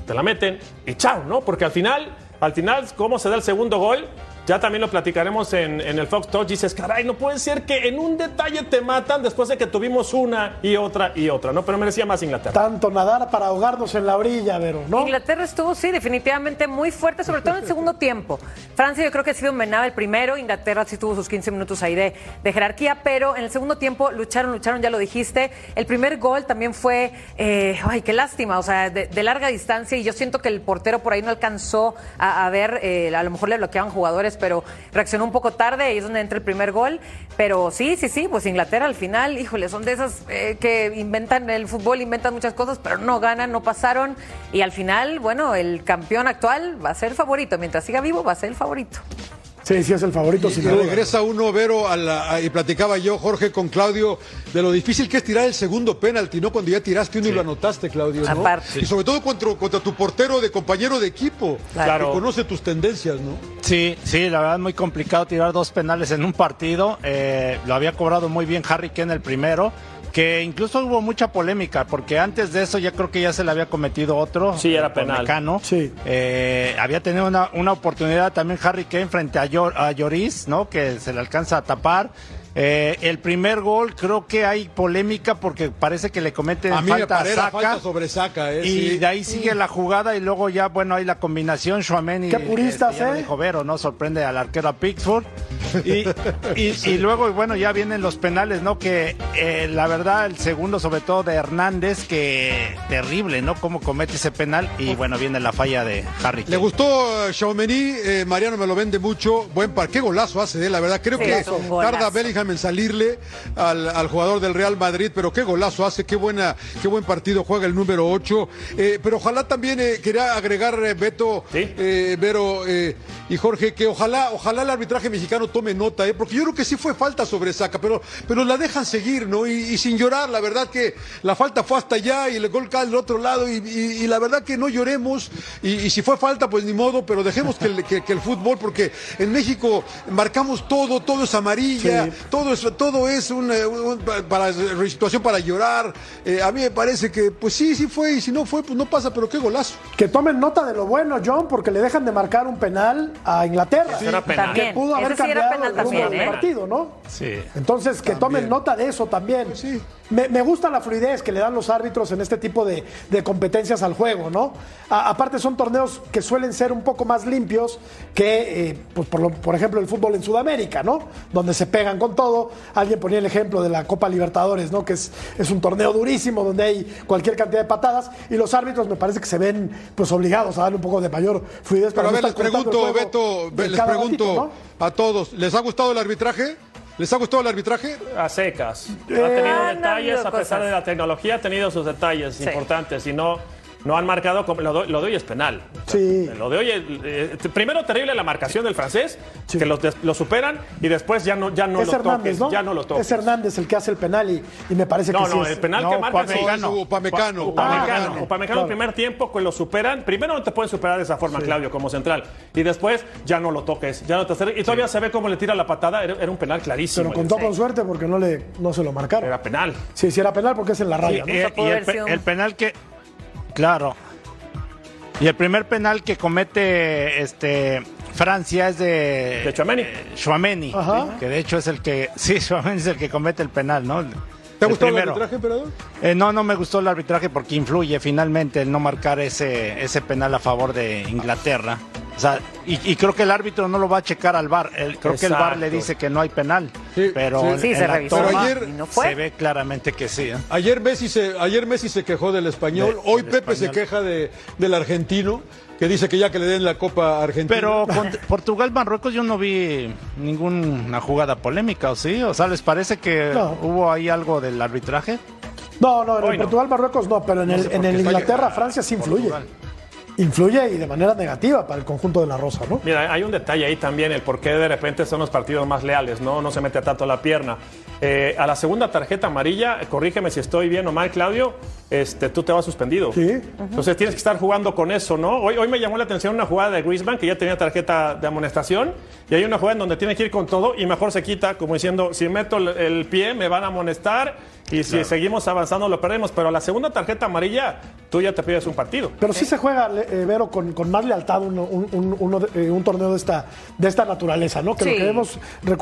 te la meten y chao, ¿no? Porque al final, al final, cómo se da el segundo gol, ya también lo platicaremos en, en el Fox Talk. Dices, caray, no puede ser que en un detalle te matan después de que tuvimos una y otra y otra, ¿no? Pero merecía más Inglaterra. Tanto nadar para ahogarnos en la orilla, Vero, ¿no? Inglaterra estuvo, sí, definitivamente muy fuerte, sobre todo en el segundo tiempo. Francia yo creo que ha sido menada el primero, Inglaterra sí tuvo sus 15 minutos ahí de, de jerarquía, pero en el segundo tiempo lucharon, lucharon, ya lo dijiste. El primer gol también fue, eh, ay, qué lástima, o sea, de, de larga distancia y yo siento que el portero por ahí no alcanzó a, a ver, eh, a lo mejor le bloqueaban jugadores, pero reaccionó un poco tarde, ahí es donde entra el primer gol. Pero sí, sí, sí, pues Inglaterra al final, híjole, son de esas eh, que inventan el fútbol, inventan muchas cosas, pero no ganan, no pasaron. Y al final, bueno, el campeón actual va a ser el favorito. Mientras siga vivo, va a ser el favorito. Sí, sí es el favorito, sin Y duda. regresa uno, Vero, a la- a- y platicaba yo, Jorge, con Claudio, de lo difícil que es tirar el segundo penalti, ¿no? Cuando ya tiraste uno y lo anotaste, Claudio, ¿no? Aparte. Y sobre todo contra, contra tu portero de compañero de equipo, Claro. que conoce tus tendencias, ¿no? Sí, sí, la verdad muy complicado tirar dos penales en un partido. Eh, lo había cobrado muy bien Harry Kane el primero, que incluso hubo mucha polémica, porque antes de eso ya creo que ya se le había cometido otro. Sí, era penal. Mecano. Sí. Eh, había tenido una, una oportunidad también Harry Kane frente a, Yor- a Lloris, ¿no? Que se le alcanza a tapar. Eh, el primer gol creo que hay polémica porque parece que le cometen A mí me falta a parece la Saka. falta sobre Saca, ¿eh? Y Sí. de ahí sigue la jugada y luego ya, bueno, hay la combinación, Schwameni. Qué puristas, este, ¿eh? dijo Vero, ¿no? Sorprende al arquero a Pickford. <laughs> Y, y- y luego, bueno, ya vienen los penales, ¿no? Que eh, la verdad, el segundo, sobre todo de Hernández, que terrible, ¿no? Cómo comete ese penal. Y bueno, viene la falla de Harry. Le gustó Xiaomeni, eh, Mariano me lo vende mucho, buen par, qué golazo hace de la verdad, creo Sí, que tarda Bellingham en salirle al, al jugador del Real Madrid, pero qué golazo hace, qué buena, qué buen partido juega el número 8, pero ojalá también eh, quería agregar eh, Beto, Sí. eh, Vero eh, y Jorge, que ojalá, ojalá el arbitraje mexicano tome nota, eh, porque yo creo que sí fue falta sobre Saca, pero, pero la dejan seguir, ¿no? Y, y sin llorar, la verdad que la falta fue hasta allá y el gol cae del otro lado y, y- y la verdad que no lloremos y, y si fue falta, pues ni modo, pero dejemos que el, que- que el fútbol, porque en México marcamos todo, todo es amarilla, Sí. Todo es, todo es una, un- para, situación para llorar. Eh, a mí me parece que, pues sí, sí fue y si no fue, pues no pasa, pero qué golazo. Que tomen nota de lo bueno, John, porque le dejan de marcar un penal a Inglaterra. Era penal. Que pudo haber Ese sí cambiado penal el rumbo también, del ¿eh? partido, ¿no? Sí. Entonces, que tomen nota de eso también. sí. Me, me gusta la fluidez que le dan los árbitros en este tipo de, de competencias al juego, ¿no? A- aparte son torneos que suelen ser un poco más limpios que, eh, pues por, lo- por ejemplo, el fútbol en Sudamérica, ¿no? Donde se pegan con todo. Alguien ponía el ejemplo de la Copa Libertadores, ¿no? Que es, es un torneo durísimo donde hay cualquier cantidad de patadas y los árbitros me parece que se ven pues obligados a darle un poco de mayor fluidez. Pero para a ver, no les pregunto, Beto, les pregunto ratito, ¿no? a todos, ¿les ha gustado el arbitraje? ¿Les ha gustado el arbitraje? A secas. Ha Eh, tenido han detalles, a pesar cosas. de la tecnología, ha tenido sus detalles Sí. importantes. Y no, no han marcado, como, lo, de- lo de hoy es penal. O sea, Sí. Lo de hoy, es- eh, primero terrible la marcación del francés, que lo, superan y después ya no, ya no es lo Hernández, toques. ¿no? Ya no lo toques. Es Hernández el que hace el penal y, y me parece No, que sí no, es- el penal no, que marca es Upamecano. Su Upamecano. Upamecano. Ah, Upamecano claro. el primer tiempo que lo superan. Primero no te pueden superar de esa forma, Claudio, como central. Y después ya no lo toques, ya no te acerques. Y todavía se ve cómo le tira la patada. Era, era un penal clarísimo. Pero contó con suerte porque no, le, no se lo marcaron. Era penal. Sí, sí era penal porque es en la raya, ¿no? Y, y el, un- el penal que. Claro. Y el primer penal que comete este Francia es de. De Tchouaméni. eh, Tchouaméni, Ajá. que de hecho es el que. <laughs> Sí, Tchouaméni es el que comete el penal, ¿no? ¿Te ha El gustado el arbitraje, emperador? Eh, no, no me gustó el arbitraje porque influye finalmente el no marcar ese, ese penal a favor de Inglaterra. O sea, y, y creo que el árbitro no lo va a checar al VAR. El- creo que el VAR le dice que no hay penal. Sí, pero sí. en- Sí, en se revisó Pero ayer y no fue. se ve claramente que sí. ¿eh? Ayer Messi se, ayer Messi se quejó del español, De- hoy del Pepe se queja de, del argentino, que dice que ya que le den la Copa Argentina. Pero <laughs> con Portugal-Marruecos yo no vi ninguna jugada polémica, ¿o sí? O sea, ¿les parece que No. hubo ahí algo del arbitraje? No, no, en Hoy el no. Portugal-Marruecos no, pero en el, en el está Inglaterra-Francia sí influye. Influye y de manera negativa para el conjunto de la Rosa, ¿no? Mira, hay un detalle ahí también, el por qué de repente son los partidos más leales, ¿no? No se mete tanto la pierna. Eh, a la segunda tarjeta amarilla, eh, corrígeme si estoy bien o mal, Claudio, este, tú te vas suspendido. Sí. Entonces tienes que estar jugando con eso, ¿no? Hoy, hoy me llamó la atención una jugada de Griezmann que ya tenía tarjeta de amonestación y hay una jugada en donde tiene que ir con todo y mejor se quita, como diciendo, si meto el, el pie me van a amonestar y si seguimos avanzando lo perdemos. Pero a la segunda tarjeta amarilla, tú ya te pides un partido. Pero sí se juega, eh, Vero, con, con más lealtad uno- un, un- uno de- eh, un torneo de esta, de esta naturaleza, ¿no? Que Sí. lo que vemos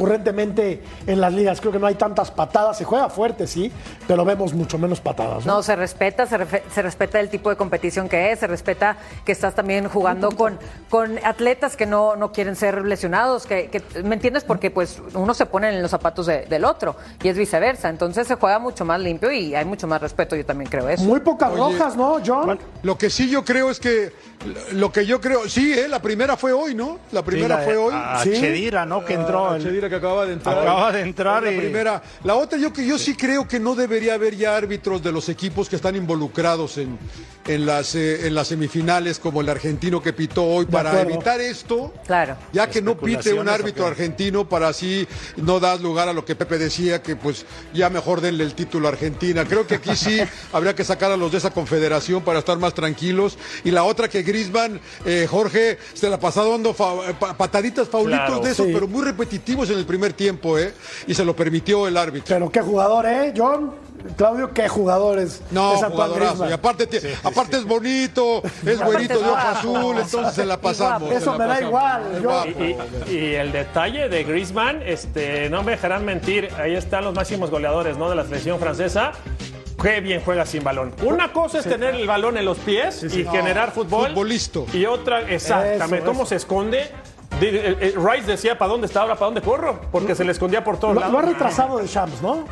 recurrentemente en las ligas, creo que no hay tantas patadas, se juega fuerte, sí, pero vemos mucho menos patadas, ¿no? No, se respeta, se, se respeta el tipo de competición que es, se respeta que estás también jugando con, con atletas que no, no quieren ser lesionados, que, que- ¿me entiendes? Porque pues uno se pone en los zapatos de- del otro y es viceversa, entonces se juega mucho más limpio y hay mucho más respeto, yo también creo eso. Muy pocas Oye, rojas, ¿no, John? Lo que sí yo creo es que que lo que yo creo, sí, eh, la primera fue hoy, ¿no? La primera Sí, fue hoy. A Sí. Chedira, ¿no? Que entró. Chedira que acaba de entrar. Acaba de entrar La y- primera. La otra, yo que yo sí creo que no debería haber ya árbitros de los equipos que están involucrados en, en las eh, en las semifinales, como el argentino que pitó hoy, para evitar esto. Claro. Ya que no pite un ¿Especulaciones árbitro argentino para así no dar lugar a lo que Pepe decía, que pues ya mejor denle el título a Argentina. Creo que aquí sí <laughs> habría que sacar a los de esa confederación para estar más tranquilos. Y la otra que Grisman, Jorge, se la ha pasado dando fa- pa- pataditas, faulitos Claro, de esos, sí. pero muy repetitivos en el primer tiempo, ¿eh? Y se lo permitió el árbitro. Pero qué jugador, ¿eh, John? Claudio, qué jugadores. No, es jugadorazo. Y aparte, aparte es bonito, es güerito de ojo guapo. azul, entonces se la pasamos. se Eso la me da pasamos. igual, guapo. Y, y el detalle de Griezmann, este, no me dejarán mentir, ahí están los máximos goleadores ¿no? de la selección francesa. Qué bien juega sin balón. Una cosa es tener el balón en los pies y generar fútbol. futbolisto. Y otra, exactamente, Eso, cómo eso. se esconde. Eh, eh, Rice decía, ¿para dónde está ahora? ¿Para dónde corro? Porque se le escondía por todos Lo, lados. lo ha retrasado de Shams, ¿no?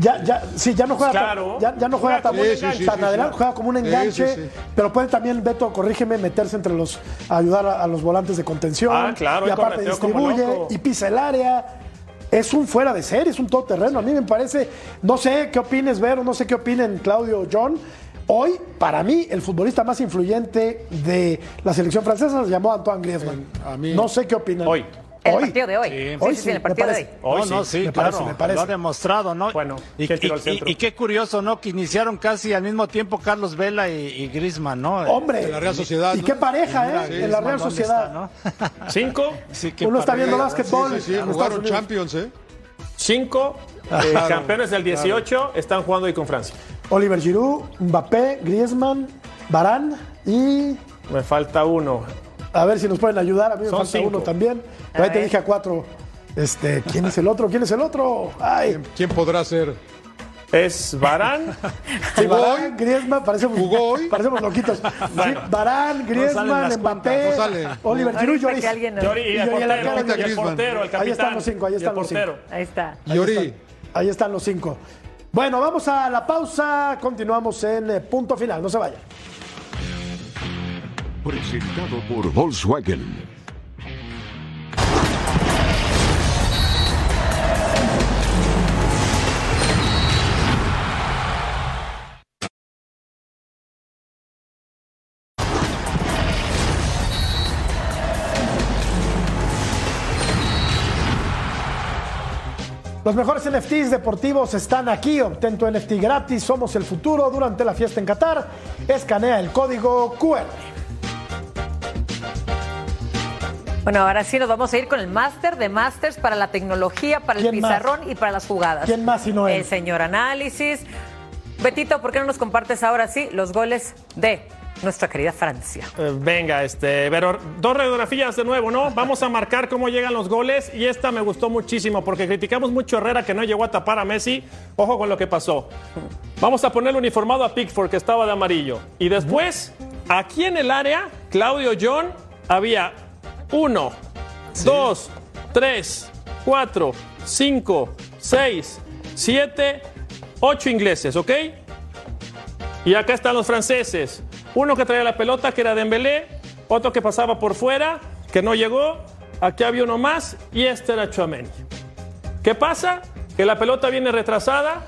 Ya, ya, sí, ya no juega Claro. tan, ya, ya no juega tan, Sí, sí, sí, tan sí, adelante, juega como un enganche, pero puede también, Beto, corrígeme, meterse entre los, ayudar a, a los volantes de contención. Ah, claro, y aparte distribuye y pisa el área. Es un fuera de serie, es un todoterreno. A mí me parece, no sé qué opines, Vero, no sé qué opinen Claudio o John. Hoy, para mí, el futbolista más influyente de la selección francesa se llamó Antoine Griezmann. A mí- No sé qué opinan. Hoy. El Hoy. partido de hoy. Sí. Hoy sí, sí, sí, el partido de hoy. Hoy no, sí. no, sí, me claro, parece, me parece. lo ha demostrado, ¿no? Bueno, y, qué curioso, ¿no? Que iniciaron casi al mismo tiempo Carlos Vela y, y Griezmann, ¿no? Hombre, De la Real Sociedad, y ¿no? qué pareja, ¿eh? Sí, en la Real ¿dónde Sociedad. está, no? <laughs> Cinco, Uno está viendo básquetbol. Sí, en jugaron Unidos. Champions, ¿eh? cinco eh, campeones del 18 están jugando hoy con Francia. Oliver Giroud, Mbappé, Griezmann, Barán y Me falta uno. A ver si nos pueden ayudar. A mí me Son falta cinco. uno también. A Ahí te dije a cuatro. Este, ¿quién es el otro? ¿Quién es el otro? Ay, ¿Quién podrá ser? Es Barán, sí, <laughs> ¿Jugó Barán? Griezmann, parecemos, ¿Jugó hoy? <laughs> parecemos loquitos. Sí, Barán, Griezmann, Mbappé, cuentas, no sale. Oliver Giroud, Lloris. Yori y Y el yo- y el portero, arquero y el Griezmann. portero, el capitán. Ahí están los cinco, ahí están los cinco. Ahí está. Ahí Yori. están, ahí están los cinco. Bueno, vamos a la pausa. Continuamos en eh, punto final. No se vayan. Presentado por Volkswagen. Los mejores NFTs deportivos están aquí. Obtén tu NFT gratis. Somos el futuro durante la fiesta en Qatar. Escanea el código QR. Bueno, ahora sí nos vamos a ir con el máster de másters para la tecnología, para el pizarrón y para las jugadas. ¿Quién más si no él? El señor análisis. Betito, ¿por qué no nos compartes ahora sí los goles de nuestra querida Francia? Eh, Venga, este, pero dos radiografías de nuevo, ¿no? Vamos a marcar cómo llegan los goles y esta me gustó muchísimo porque criticamos mucho a Herrera que no llegó a tapar a Messi. Ojo con lo que pasó. Vamos a poner uniformado a Pickford que estaba de amarillo. Y después, aquí en el área, Claudio John había uno, dos, tres, cuatro, cinco, seis, siete, ocho ingleses, ¿ok? Y acá están los franceses. Uno que traía la pelota, que era Dembélé. Otro que pasaba por fuera, que no llegó. Aquí había uno más y este era Chouameni. ¿Qué pasa? Que la pelota viene retrasada.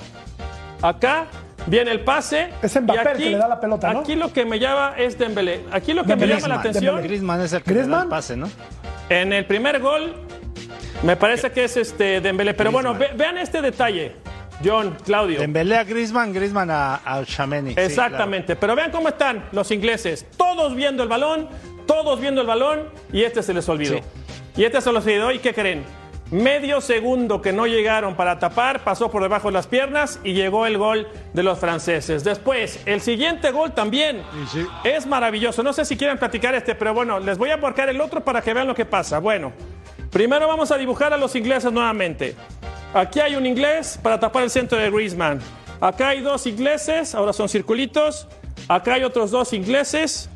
Acá viene el pase. Es Mbappé y el que le da la pelota, ¿no? Aquí lo que me llama es Dembélé. Aquí lo que Dembélé, me llama la atención... Dembélé. Griezmann es el que le da el pase, ¿no? En el primer gol, me parece que es este Dembélé. Pero bueno, ve- vean este detalle. John, Claudio. Dembélé a Griezmann, Griezmann a, a Chameni. Sí, Exactamente, pero vean cómo están los ingleses, todos viendo el balón, todos viendo el balón y este se les olvidó. Sí. Y este se les olvidó y ¿qué creen? Medio segundo que no llegaron para tapar, pasó por debajo de las piernas y llegó el gol de los franceses. Después, el siguiente gol también sí. es maravilloso. No sé si quieren platicar este, pero bueno, les voy a marcar el otro para que vean lo que pasa. Bueno, primero vamos a dibujar a los ingleses nuevamente. Aquí hay un inglés para tapar el centro de Griezmann. Acá hay dos ingleses, ahora son circulitos. Acá hay otros dos ingleses.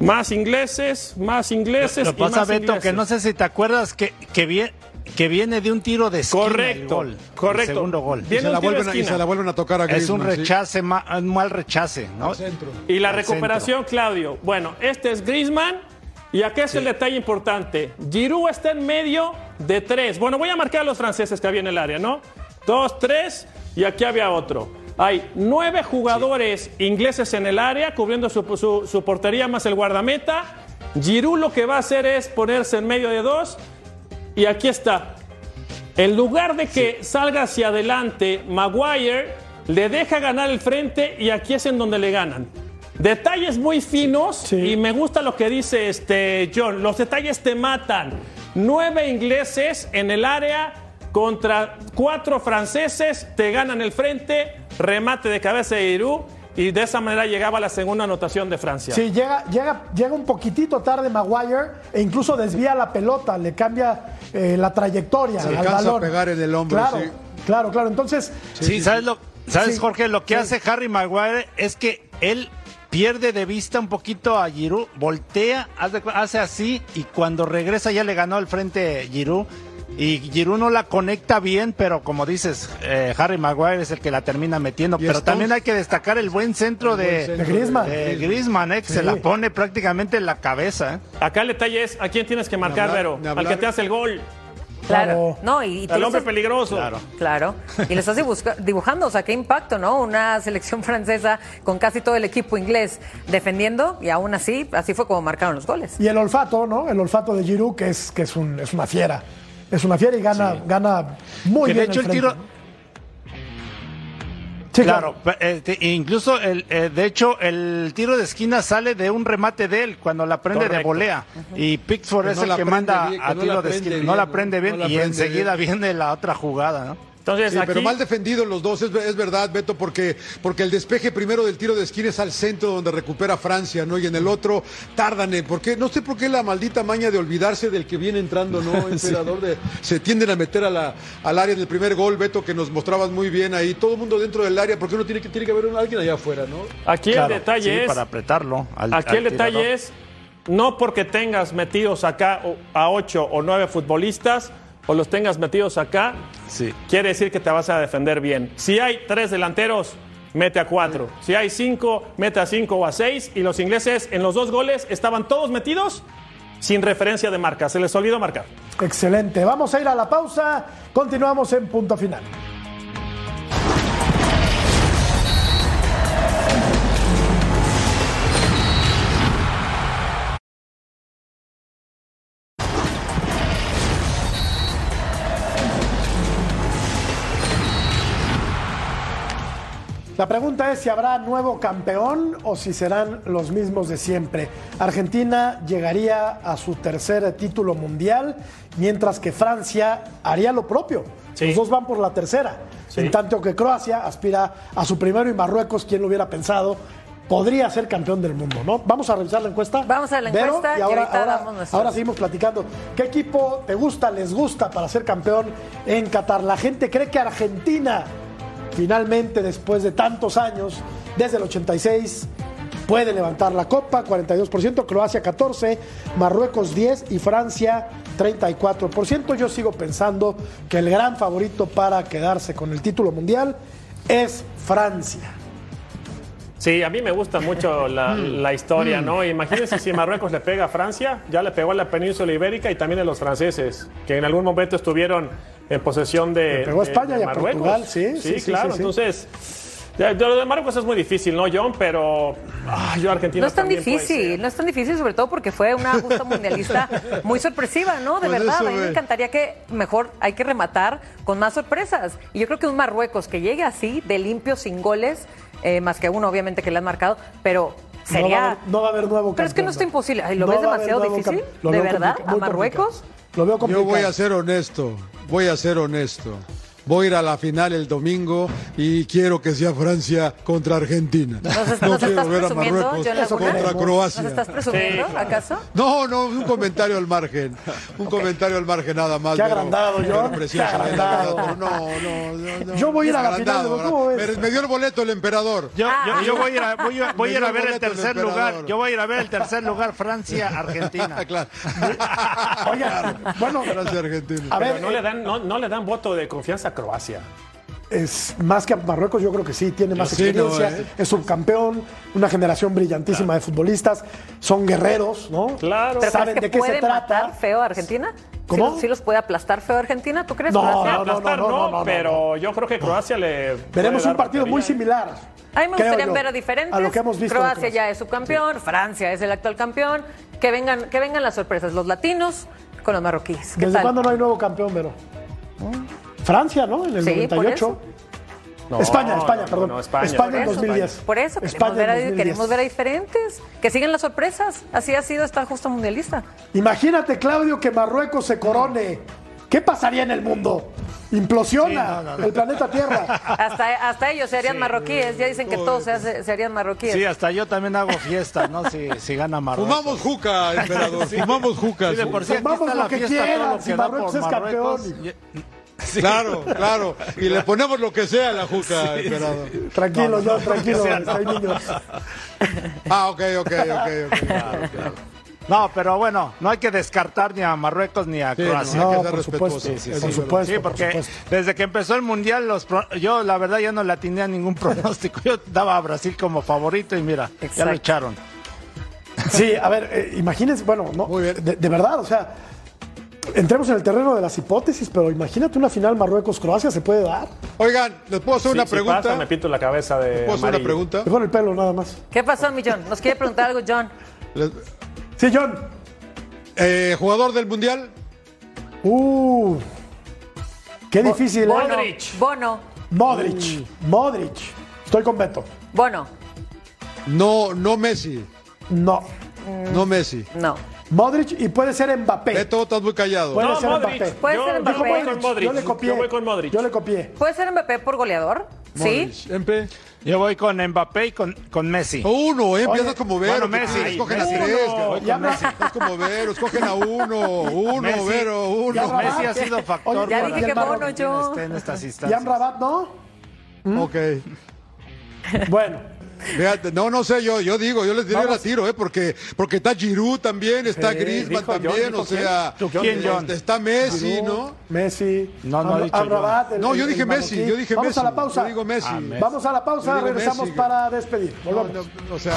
Más ingleses, más ingleses. Lo y pasa, más Beto, ingleses. que no sé si te acuerdas que, que bien, que viene de un tiro de esquina. el Correcto, gol, el correcto. segundo gol. Y se, un la vuelven, a- y esquina. se la vuelven a tocar a Es un Griezmann, sí. rechace, ma- un mal rechace, ¿no? Y la Al recuperación, Claudio. Bueno, este es Griezmann. Y aquí es el detalle importante. Giroud está en medio de tres. Bueno, voy a marcar a los franceses que había en el área, ¿no? Dos, tres. Y aquí había otro. Hay nueve jugadores ingleses en el área, cubriendo su, su- su portería más el guardameta. Giroud lo que va a hacer es ponerse en medio de dos. Y aquí está. En lugar de que salga hacia adelante, Maguire le deja ganar el frente y aquí es en donde le ganan. Detalles muy finos Sí. y me gusta lo que dice este John. Los detalles te matan. Nueve ingleses en el área contra cuatro franceses, te ganan el frente, remate de cabeza de Giroud y de esa manera llegaba la segunda anotación de Francia. Sí, llega, llega, llega un poquitito tarde Maguire e incluso desvía la pelota, le cambia eh, la trayectoria Se al alcanza a pegar en el hombro, Claro, sí. claro, claro. Entonces, Sí, ¿sabes, lo, ¿sabes Sí. Jorge? Lo que Sí. hace Harry Maguire es que él pierde de vista un poquito a Giroud, voltea, hace, hace así y cuando regresa ya le ganó al frente Giroud. Y Giroud no la conecta bien, pero como dices, eh, Harry Maguire es el que la termina metiendo. Pero Stones- también hay que destacar el buen centro El buen de, centro de Griezmann. de Griezmann, eh, que se la pone prácticamente en la cabeza. eh. Acá el detalle es a quién tienes que marcar, hablar- Vero. Al que te hace el gol. Claro. Claro. No, y, lo hombre peligroso. Claro. Claro. Y le estás dibujando, o sea, qué impacto, ¿no? Una selección <laughs> francesa con casi todo el equipo inglés defendiendo y aún así, así fue como marcaron los goles. y el olfato, ¿no? El olfato de Giroud, que es, que es, un- es una fiera. Es una fiera y gana, gana muy Que bien. de hecho el tiro, Claro, eh, te- incluso el, eh, de hecho el tiro de esquina sale de un remate de él cuando la prende de volea y Pickford Que es no el que manda bien, que a tiro de esquina, bien, no la prende bien No la y prende enseguida bien. viene la otra jugada, ¿no? Entonces, Sí, aquí, pero mal defendidos los dos, es, es verdad, Beto, porque, porque el despeje primero del tiro de esquina es al centro donde recupera Francia, ¿no? Y en el otro tardan en, ¿por qué? No sé por qué la maldita maña de olvidarse del que viene entrando, ¿no? <laughs> Emperador de, se tienden a meter a la, al área del primer gol, Beto, que nos mostrabas muy bien ahí, todo el mundo dentro del área, porque uno tiene que, tiene que haber alguien allá afuera, ¿no? aquí Claro, el detalle sí, es. para apretarlo. al- Aquí al el detalle tirador. es, no porque tengas metidos acá a ocho o nueve futbolistas o los tengas metidos acá, Sí. quiere decir que te vas a defender bien. Si hay tres delanteros, mete a cuatro. Si hay cinco, mete a cinco o a seis. Y los ingleses en los dos goles estaban todos metidos sin referencia de marca. Se les olvidó marcar. Excelente. Vamos a ir a la pausa. Continuamos en punto final. La pregunta es si habrá nuevo campeón o si serán los mismos de siempre. Argentina llegaría a su tercer título mundial, mientras que Francia haría lo propio. Sí. Los dos van por la tercera. Sí. En tanto que Croacia aspira a su primero y Marruecos, quien lo hubiera pensado, podría ser campeón del mundo, ¿no? Vamos a revisar la encuesta. Vamos a la Vero, encuesta y y ahora, ahora seguimos platicando. ¿Qué equipo te gusta, les gusta para ser campeón en Qatar? La gente cree que Argentina, finalmente, después de tantos años, desde el 86, puede levantar la copa, 42%, Croacia 14%, Marruecos 10% y Francia 34%. Yo sigo pensando que el gran favorito para quedarse con el título mundial es Francia. Sí, a mí me gusta mucho la, <laughs> Mm. la historia, ¿no? Imagínense si Marruecos le pega a Francia, ya le pegó a la península ibérica y también a los franceses, que en algún momento estuvieron en posesión de. Le pegó a de- España de y a Portugal, sí, sí, sí, claro. sí, sí. Entonces, de lo de Marruecos es muy difícil, ¿no, John? Pero ah, yo Argentina No es tan difícil, no es tan difícil, sobre todo porque fue una justa mundialista <laughs> muy sorpresiva, ¿no? De Pues verdad, eso, a mí me encantaría que mejor hay que rematar con más sorpresas. Y yo creo que un Marruecos que llegue así, de limpio, sin goles, eh, más que uno obviamente que le han marcado, pero sería... No va, a haber, no va a haber nuevo Pero es que no campeón, está imposible. Ay, ¿Lo No ves demasiado difícil? campeón. ¿De verdad? ¿A Marruecos? complicado. Lo veo Yo voy a ser honesto, voy a ser honesto. Voy a ir a la final el domingo y quiero que sea Francia contra Argentina. ¿Nos, no nos quiero ver a Marruecos contra ¿Nos Croacia. estás presumiendo, acaso? No, no, un comentario al margen. Un comentario al margen nada más. Qué pero- agrandado, pero John, precioso, qué agrandado. pero No, no, no, no. Yo voy a ir a la final, ¿cómo ves? Me, dio el boleto el emperador. Yo, Ah. yo, yo voy a ir a, voy a- <laughs> voy a, ir a ver el tercer lugar. Yo voy a ir a ver el tercer lugar, Francia, Argentina. Ah, <laughs> claro. Oigan, <laughs> bueno, Francia, Argentina. a ver, no le, dan, no, no le dan voto de confianza a Croacia. es más que a Marruecos, yo creo que sí, tiene más Sí, no, experiencia, eh. es subcampeón, una generación brillantísima de futbolistas, son guerreros, ¿no? Claro. ¿Pero Saben de qué puede se trata. matar feo a Argentina? ¿Cómo? ¿Sí, los- sí los puede aplastar feo a Argentina? ¿Tú crees? No, Croacia? no, no, Aplastar no, no, no, pero yo creo que Croacia le. Veremos un partido muy batería, ¿eh? similar. A mí me gustaría yo, ver diferentes. A lo que hemos visto. de Croacia ya es subcampeón, Francia es el actual campeón. Que vengan, que vengan las sorpresas, los latinos con los marroquíes. ¿Qué ¿Desde tal? cuándo no hay nuevo campeón, Vero? Francia, ¿no? En el Sí, por 98. eso. No, España, España, no, perdón. no, España. España, Por en eso, 2010. Por eso queremos España ver, a, 2010. queremos ver a diferentes. Que sigan las sorpresas. Así ha sido esta justa mundialista. Imagínate, Claudio, que Marruecos se corone. ¿Qué pasaría en el mundo? Implosiona Sí, no, no, no. el planeta Tierra. <laughs> Hasta, hasta ellos serían marroquíes. Ya dicen que todos se hace- serían marroquíes. Sí, hasta yo también hago fiesta, ¿no? Si, si gana Marruecos. Fumamos juca, emperador. Fumamos juca. Sí, de por sí está lo la que quieran, si Marruecos es campeón. Claro, claro. Y le ponemos lo que sea a la juca, emperador. Tranquilo, tranquilo. sea, no. hay niños. <laughs> Ah, ok, ok, ok, ok. No, pero bueno, no hay que descartar ni a Marruecos ni a Sí, Croacia. no, No, por supuesto. Sí, Sí, sí, sí, por sí. supuesto. Sí, por porque supuesto. desde que empezó el mundial, los pro- yo la verdad ya no le atiné a ningún <laughs> pronóstico. Yo daba a Brasil como favorito y mira, ya Exacto. lo echaron. Sí, a ver, eh, imagínense, bueno, no, Muy bien. De, de verdad, o sea, entremos en el terreno de las hipótesis, pero imagínate una final Marruecos-Croacia, ¿se puede dar? Oigan, ¿les puedo hacer una si pregunta? pasa, me pinto la cabeza de. ¿Puedo hacer una pregunta? Mejor el pelo nada más. ¿Qué pasó, Millón? ¿Nos quiere preguntar algo, John? Les- Sí, John. eh, ¿Jugador del Mundial? Uh, qué difícil. ¿eh? Bono. Modric. Bono. Modric. Modric. Estoy con Beto. Bono. No, no Messi. No. No Messi. No. Modric y puede ser Mbappé. Beto, estás muy callado. Puede No, ser Modric. Mbappé. Puede yo, ser Mbappé. voy con Modric. Yo le copié. Yo voy con Modric. Yo le copié. ¿Puede ser Mbappé por goleador? Sí. Modric. Empe. Yo voy con Mbappé y con, con Messi. Uno, eh, empiezas como Vero. bueno, Messi. Escogen a tres. uno. Ya Es como Vero, escogen a uno. Uno, Messi. Vero, uno. Messi ha sido factor Oye, Ya dije que Argentina yo. en estas instancias. Rabat, ¿no? Ok. Bueno. Fíjate, no, no sé, yo, yo digo, yo les diría Vamos. la tiro, ¿eh? Porque, porque está Giroud también, está Griezmann dijo John, también, dijo o sea, quién. Está Messi, ¿no? Messi. No, no el- No, yo dije el Messi, yo dije Vamos Messi. a la pausa. Yo digo Messi. Ah, Messi. Vamos a la pausa, regresamos Messi. para despedir. No, no, o sea,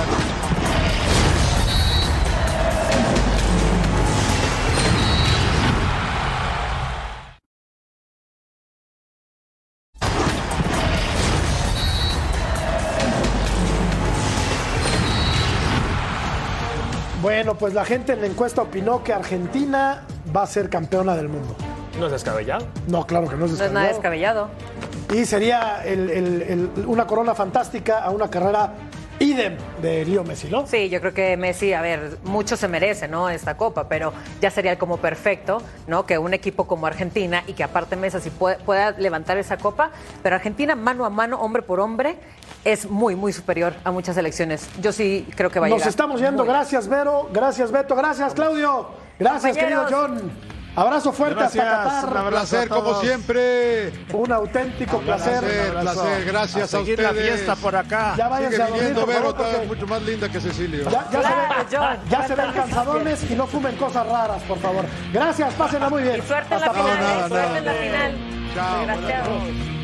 Bueno, pues la gente en la encuesta opinó que Argentina va a ser campeona del mundo. No es descabellado. No, claro que no es No es nada descabellado. descabellado. Y sería el- el- el- una corona fantástica a una carrera idem de Leo Messi, ¿no? Sí, yo creo que Messi, a ver, mucho se merece, ¿no? Esta copa, pero ya sería como perfecto, ¿no? Que un equipo como Argentina y que aparte Messi pueda, pueda levantar esa copa, pero Argentina mano a mano, hombre por hombre, es muy, muy superior a muchas selecciones. Yo sí creo que va a Nos llegar. estamos yendo. Muy- Gracias, Vero. Gracias, Beto. Gracias, Claudio. Gracias, querido. John. Abrazo fuerte Gracias, hasta un Qatar. abrazo. placer como siempre. Un auténtico placer. Placer, abrazo. placer, gracias a a, seguir la ustedes. fiesta por acá. Ya váyanse Sigue a dormir, viniendo por Vero, favor, está porque mucho más linda que Cecilio. ya, ya se ven, ya se ven cansadones y no fumen cosas raras, por favor. Gracias, pásenla muy bien. Y suerte en la final. ¿eh? nada, suerte en la final. Chao.